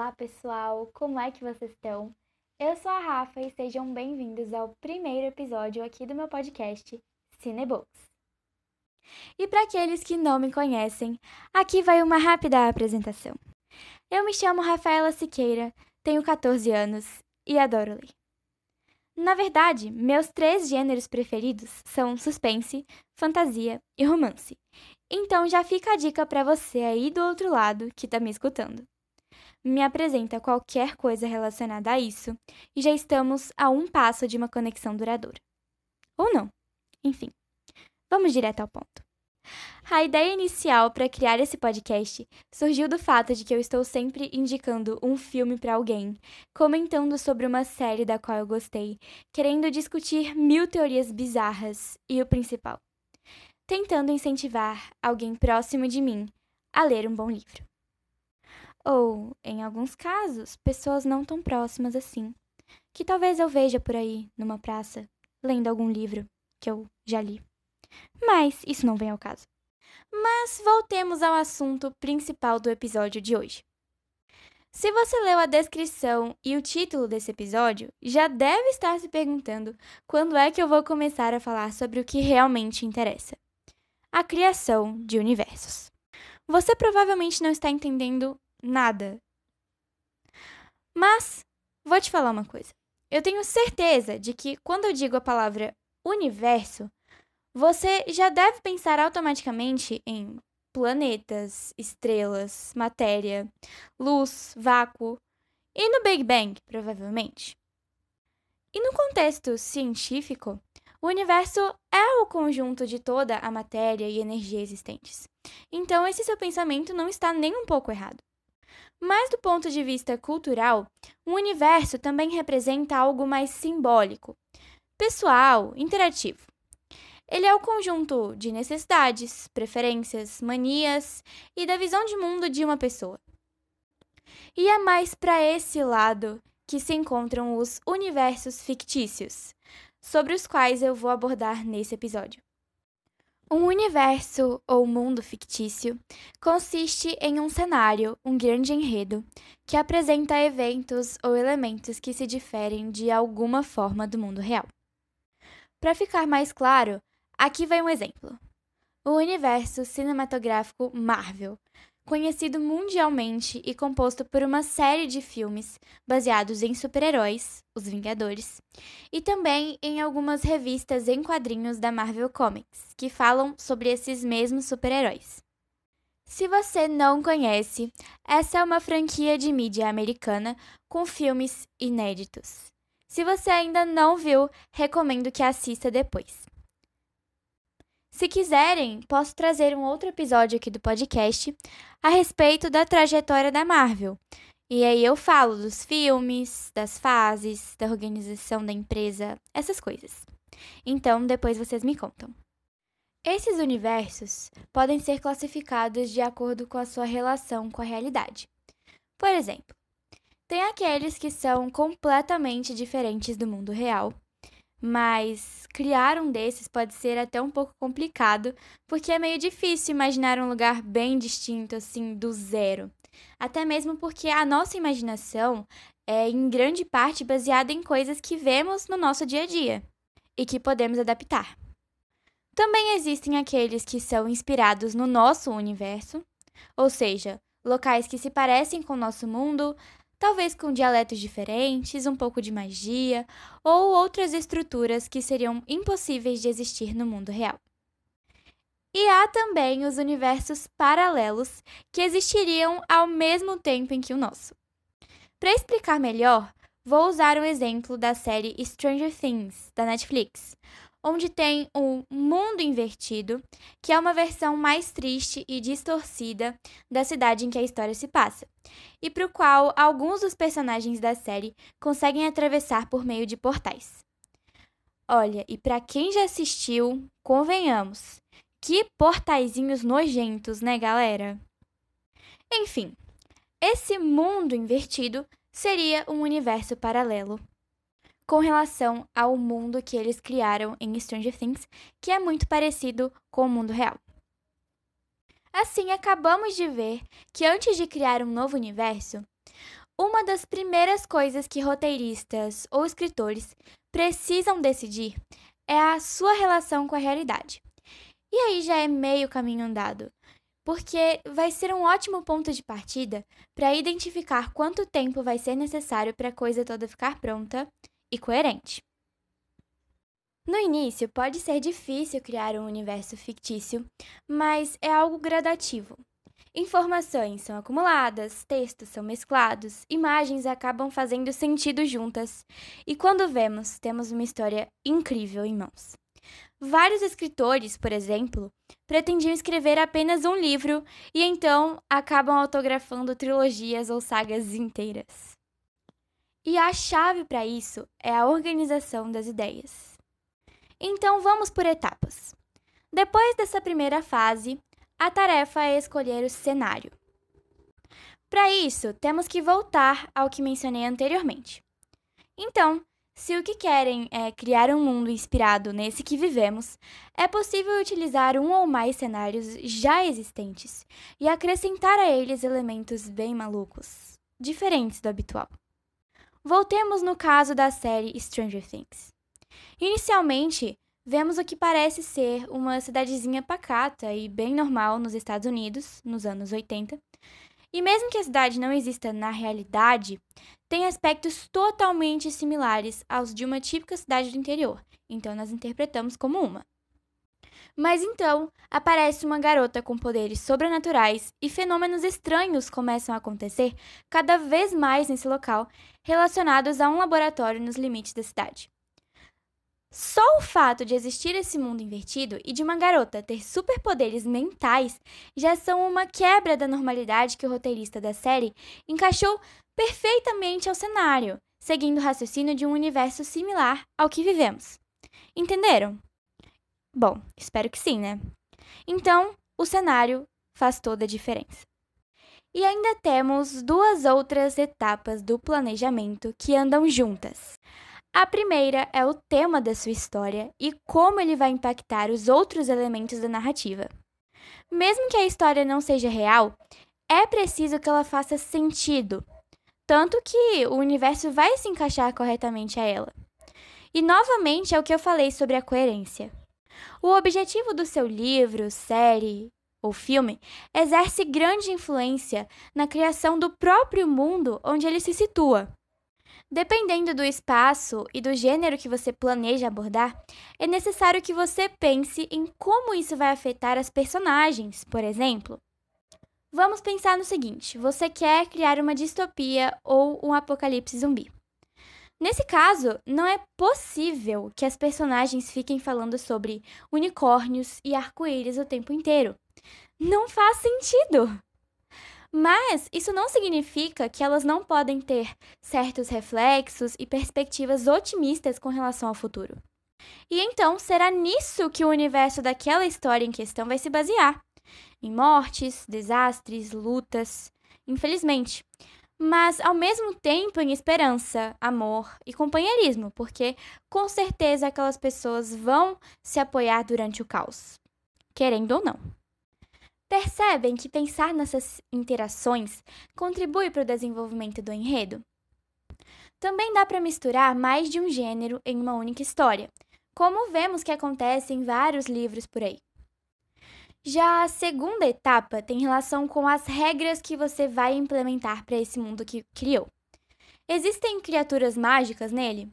Olá, pessoal! Como é que vocês estão? Eu sou a Rafa e sejam bem-vindos ao primeiro episódio aqui do meu podcast Cinebooks. E para aqueles que não me conhecem, aqui vai uma rápida apresentação. Eu me chamo Rafaela Siqueira, tenho 14 anos e adoro ler. Na verdade, meus três gêneros preferidos são suspense, fantasia e romance. Então já fica a dica para você aí do outro lado que está me escutando me apresenta qualquer coisa relacionada a isso e já estamos a um passo de uma conexão duradoura. Ou não. Enfim, vamos direto ao ponto. A ideia inicial para criar esse podcast surgiu do fato de que eu estou sempre indicando um filme para alguém, comentando sobre uma série da qual eu gostei, querendo discutir mil teorias bizarras e o principal, tentando incentivar alguém próximo de mim a ler um bom livro. Ou, em alguns casos, pessoas não tão próximas assim, que talvez eu veja por aí, numa praça, lendo algum livro que eu já li. Mas isso não vem ao caso. Mas voltemos ao assunto principal do episódio de hoje. Se você leu a descrição e o título desse episódio, já deve estar se perguntando quando é que eu vou começar a falar sobre o que realmente interessa: a criação de universos. Você provavelmente não está entendendo nada. Mas, vou te falar uma coisa. Eu tenho certeza de que quando eu digo a palavra universo, você já deve pensar automaticamente em planetas, estrelas, matéria, luz, vácuo e no Big Bang, provavelmente. E no contexto científico, o universo é o conjunto de toda a matéria e energia existentes. Então, esse seu pensamento não está nem um pouco errado. Mas do ponto de vista cultural, o universo também representa algo mais simbólico, pessoal, interativo. Ele é o conjunto de necessidades, preferências, manias e da visão de mundo de uma pessoa. E é mais para esse lado que se encontram os universos fictícios, sobre os quais eu vou abordar nesse episódio. Um universo ou mundo fictício consiste em um cenário, um grande enredo, que apresenta eventos ou elementos que se diferem de alguma forma do mundo real. Para ficar mais claro, aqui vai um exemplo. O universo cinematográfico Marvel, conhecido mundialmente e composto por uma série de filmes baseados em super-heróis, os Vingadores, e também em algumas revistas em quadrinhos da Marvel Comics, que falam sobre esses mesmos super-heróis. Se você não conhece, essa é uma franquia de mídia americana com filmes inéditos. Se você ainda não viu, recomendo que assista depois. Se quiserem, posso trazer um outro episódio aqui do podcast a respeito da trajetória da Marvel. E aí eu falo dos filmes, das fases, da organização da empresa, essas coisas. Então, depois vocês me contam. Esses universos podem ser classificados de acordo com a sua relação com a realidade. Por exemplo, tem aqueles que são completamente diferentes do mundo real, mas criar um desses pode ser até um pouco complicado, porque é meio difícil imaginar um lugar bem distinto assim do zero. Até mesmo porque a nossa imaginação é em grande parte baseada em coisas que vemos no nosso dia a dia e que podemos adaptar. Também existem aqueles que são inspirados no nosso universo, ou seja, locais que se parecem com o nosso mundo, talvez com dialetos diferentes, um pouco de magia ou outras estruturas que seriam impossíveis de existir no mundo real. E há também os universos paralelos que existiriam ao mesmo tempo em que o nosso. Para explicar melhor, vou usar um exemplo da série Stranger Things, da Netflix, onde tem o Mundo Invertido, que é uma versão mais triste e distorcida da cidade em que a história se passa, e para o qual alguns dos personagens da série conseguem atravessar por meio de portais. Olha, e para quem já assistiu, convenhamos, que portaizinhos nojentos, né, galera? Enfim, esse mundo invertido seria um universo paralelo com relação ao mundo que eles criaram em Stranger Things, que é muito parecido com o mundo real. Assim, acabamos de ver que antes de criar um novo universo, Uma das primeiras coisas que roteiristas ou escritores precisam decidir é a sua relação com a realidade. E aí já é meio caminho andado, porque vai ser um ótimo ponto de partida para identificar quanto tempo vai ser necessário para a coisa toda ficar pronta e coerente. No início, pode ser difícil criar um universo fictício, mas é algo gradativo. Informações são acumuladas, textos são mesclados, imagens acabam fazendo sentido juntas, e quando vemos, temos uma história incrível em mãos. Vários escritores, por exemplo, pretendiam escrever apenas um livro e então acabam autografando trilogias ou sagas inteiras. E a chave para isso é a organização das ideias. Então vamos por etapas. Depois dessa primeira fase, a tarefa é escolher o cenário. Para isso, temos que voltar ao que mencionei anteriormente. Então, se o que querem é criar um mundo inspirado nesse que vivemos, é possível utilizar um ou mais cenários já existentes e acrescentar a eles elementos bem malucos, diferentes do habitual. Voltemos no caso da série Stranger Things. Inicialmente, vemos o que parece ser uma cidadezinha pacata e bem normal nos Estados Unidos, nos anos 80. E mesmo que a cidade não exista na realidade, tem aspectos totalmente similares aos de uma típica cidade do interior, então nós interpretamos como uma. Mas então aparece uma garota com poderes sobrenaturais e fenômenos estranhos começam a acontecer cada vez mais nesse local, relacionados a um laboratório nos limites da cidade. Só o fato de existir esse mundo invertido e de uma garota ter superpoderes mentais já são uma quebra da normalidade que o roteirista da série encaixou perfeitamente ao cenário, seguindo o raciocínio de um universo similar ao que vivemos. Entenderam? Bom, espero que sim, né? Então, o cenário faz toda a diferença. E ainda temos duas outras etapas do planejamento que andam juntas. A primeira é o tema da sua história e como ele vai impactar os outros elementos da narrativa. Mesmo que a história não seja real, é preciso que ela faça sentido, tanto que o universo vai se encaixar corretamente a ela. E novamente é o que eu falei sobre a coerência. O objetivo do seu livro, série ou filme exerce grande influência na criação do próprio mundo onde ele se situa. Dependendo do espaço e do gênero que você planeja abordar, é necessário que você pense em como isso vai afetar as personagens, por exemplo. Vamos pensar no seguinte: você quer criar uma distopia ou um apocalipse zumbi. Nesse caso, não é possível que as personagens fiquem falando sobre unicórnios e arco-íris o tempo inteiro. Não faz sentido! Mas isso não significa que elas não podem ter certos reflexos e perspectivas otimistas com relação ao futuro. E então será nisso que o universo daquela história em questão vai se basear: em mortes, desastres, lutas, infelizmente. Mas ao mesmo tempo em esperança, amor e companheirismo, porque com certeza aquelas pessoas vão se apoiar durante o caos, querendo ou não. Percebem que pensar nessas interações contribui para o desenvolvimento do enredo? Também dá para misturar mais de um gênero em uma única história, como vemos que acontece em vários livros por aí. Já a segunda etapa tem relação com as regras que você vai implementar para esse mundo que criou. Existem criaturas mágicas nele?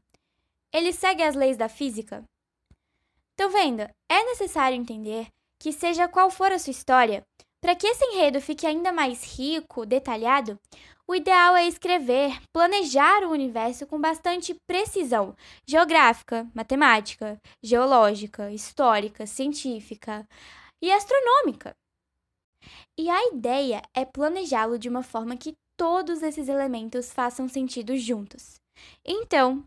Ele segue as leis da física? Estão vendo? É necessário entender que seja qual for a sua história, para que esse enredo fique ainda mais rico, detalhado, o ideal é escrever, planejar o universo com bastante precisão geográfica, matemática, geológica, histórica, científica e astronômica. E a ideia é planejá-lo de uma forma que todos esses elementos façam sentido juntos. Então,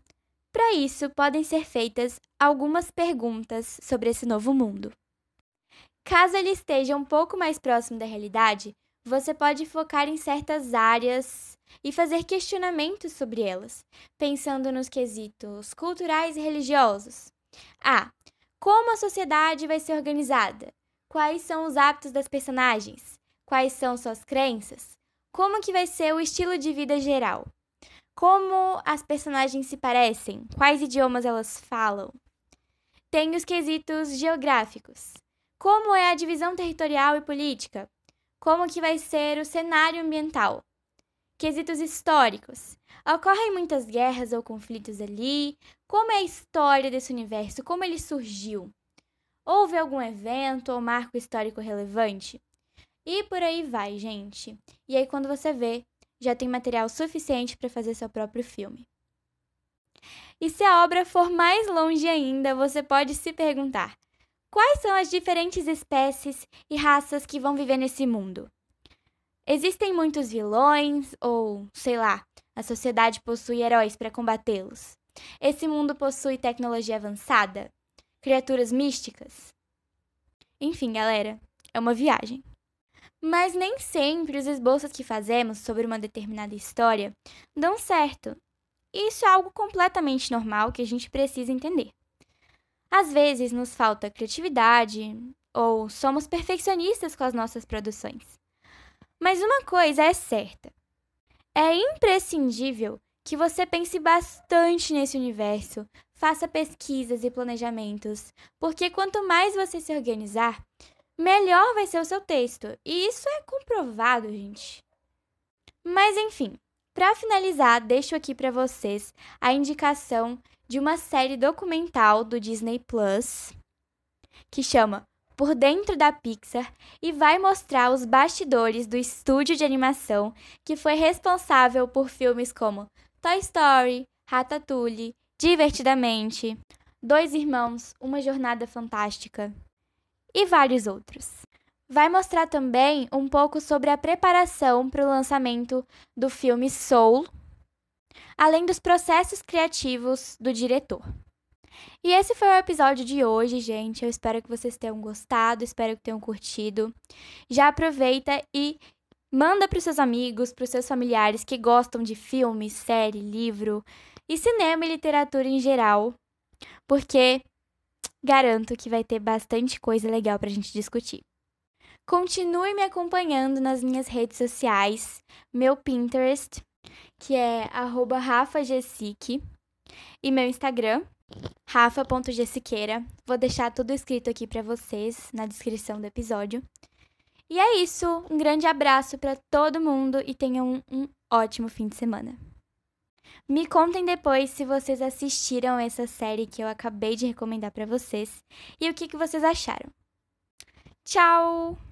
para isso podem ser feitas algumas perguntas sobre esse novo mundo. Caso ele esteja um pouco mais próximo da realidade, você pode focar em certas áreas e fazer questionamentos sobre elas, pensando nos quesitos culturais e religiosos. Ah, como a sociedade vai ser organizada? Quais são os hábitos das personagens? Quais são suas crenças? como que vai ser o estilo de vida geral? Como as personagens se parecem? Quais idiomas elas falam? Tem os quesitos geográficos. Como é a divisão territorial e política? Como que vai ser o cenário ambiental? Quesitos históricos. Ocorrem muitas guerras ou conflitos ali? Como é a história desse universo? Como ele surgiu? Houve algum evento ou marco histórico relevante? E por aí vai, gente. E aí, quando você vê, já tem material suficiente para fazer seu próprio filme. E se a obra for mais longe ainda, você pode se perguntar: quais são as diferentes espécies e raças que vão viver nesse mundo? Existem muitos vilões, ou sei lá, a sociedade possui heróis para combatê-los? Esse mundo possui tecnologia avançada? Criaturas místicas? Enfim, galera, é uma viagem. Mas nem sempre os esboços que fazemos sobre uma determinada história dão certo. Isso é algo completamente normal que a gente precisa entender. Às vezes nos falta criatividade ou somos perfeccionistas com as nossas produções. Mas uma coisa é certa: é imprescindível que você pense bastante nesse universo, faça pesquisas e planejamentos, porque quanto mais você se organizar, melhor vai ser o seu texto. E isso é comprovado, gente. Mas enfim, para finalizar, deixo aqui para vocês a indicação de uma série documental do Disney Plus que chama Por Dentro da Pixar e vai mostrar os bastidores do estúdio de animação que foi responsável por filmes como Toy Story, Ratatouille, Divertidamente, Dois Irmãos, Uma Jornada Fantástica e vários outros. Vai mostrar também um pouco sobre a preparação para o lançamento do filme Soul, além dos processos criativos do diretor. E esse foi o episódio de hoje, gente. Eu espero que vocês tenham gostado, espero que tenham curtido. Já aproveita e manda para os seus amigos, para os seus familiares que gostam de filme, série, livro e cinema e literatura em geral, porque garanto que vai ter bastante coisa legal pra gente discutir. Continue me acompanhando nas minhas redes sociais, meu Pinterest, que é rafagessique, e meu Instagram, rafa.jessiqueira. Vou deixar tudo escrito aqui para vocês na descrição do episódio. E é isso, um grande abraço para todo mundo e tenham um ótimo fim de semana. Me contem depois se vocês assistiram essa série que eu acabei de recomendar para vocês e o que, que vocês acharam. Tchau!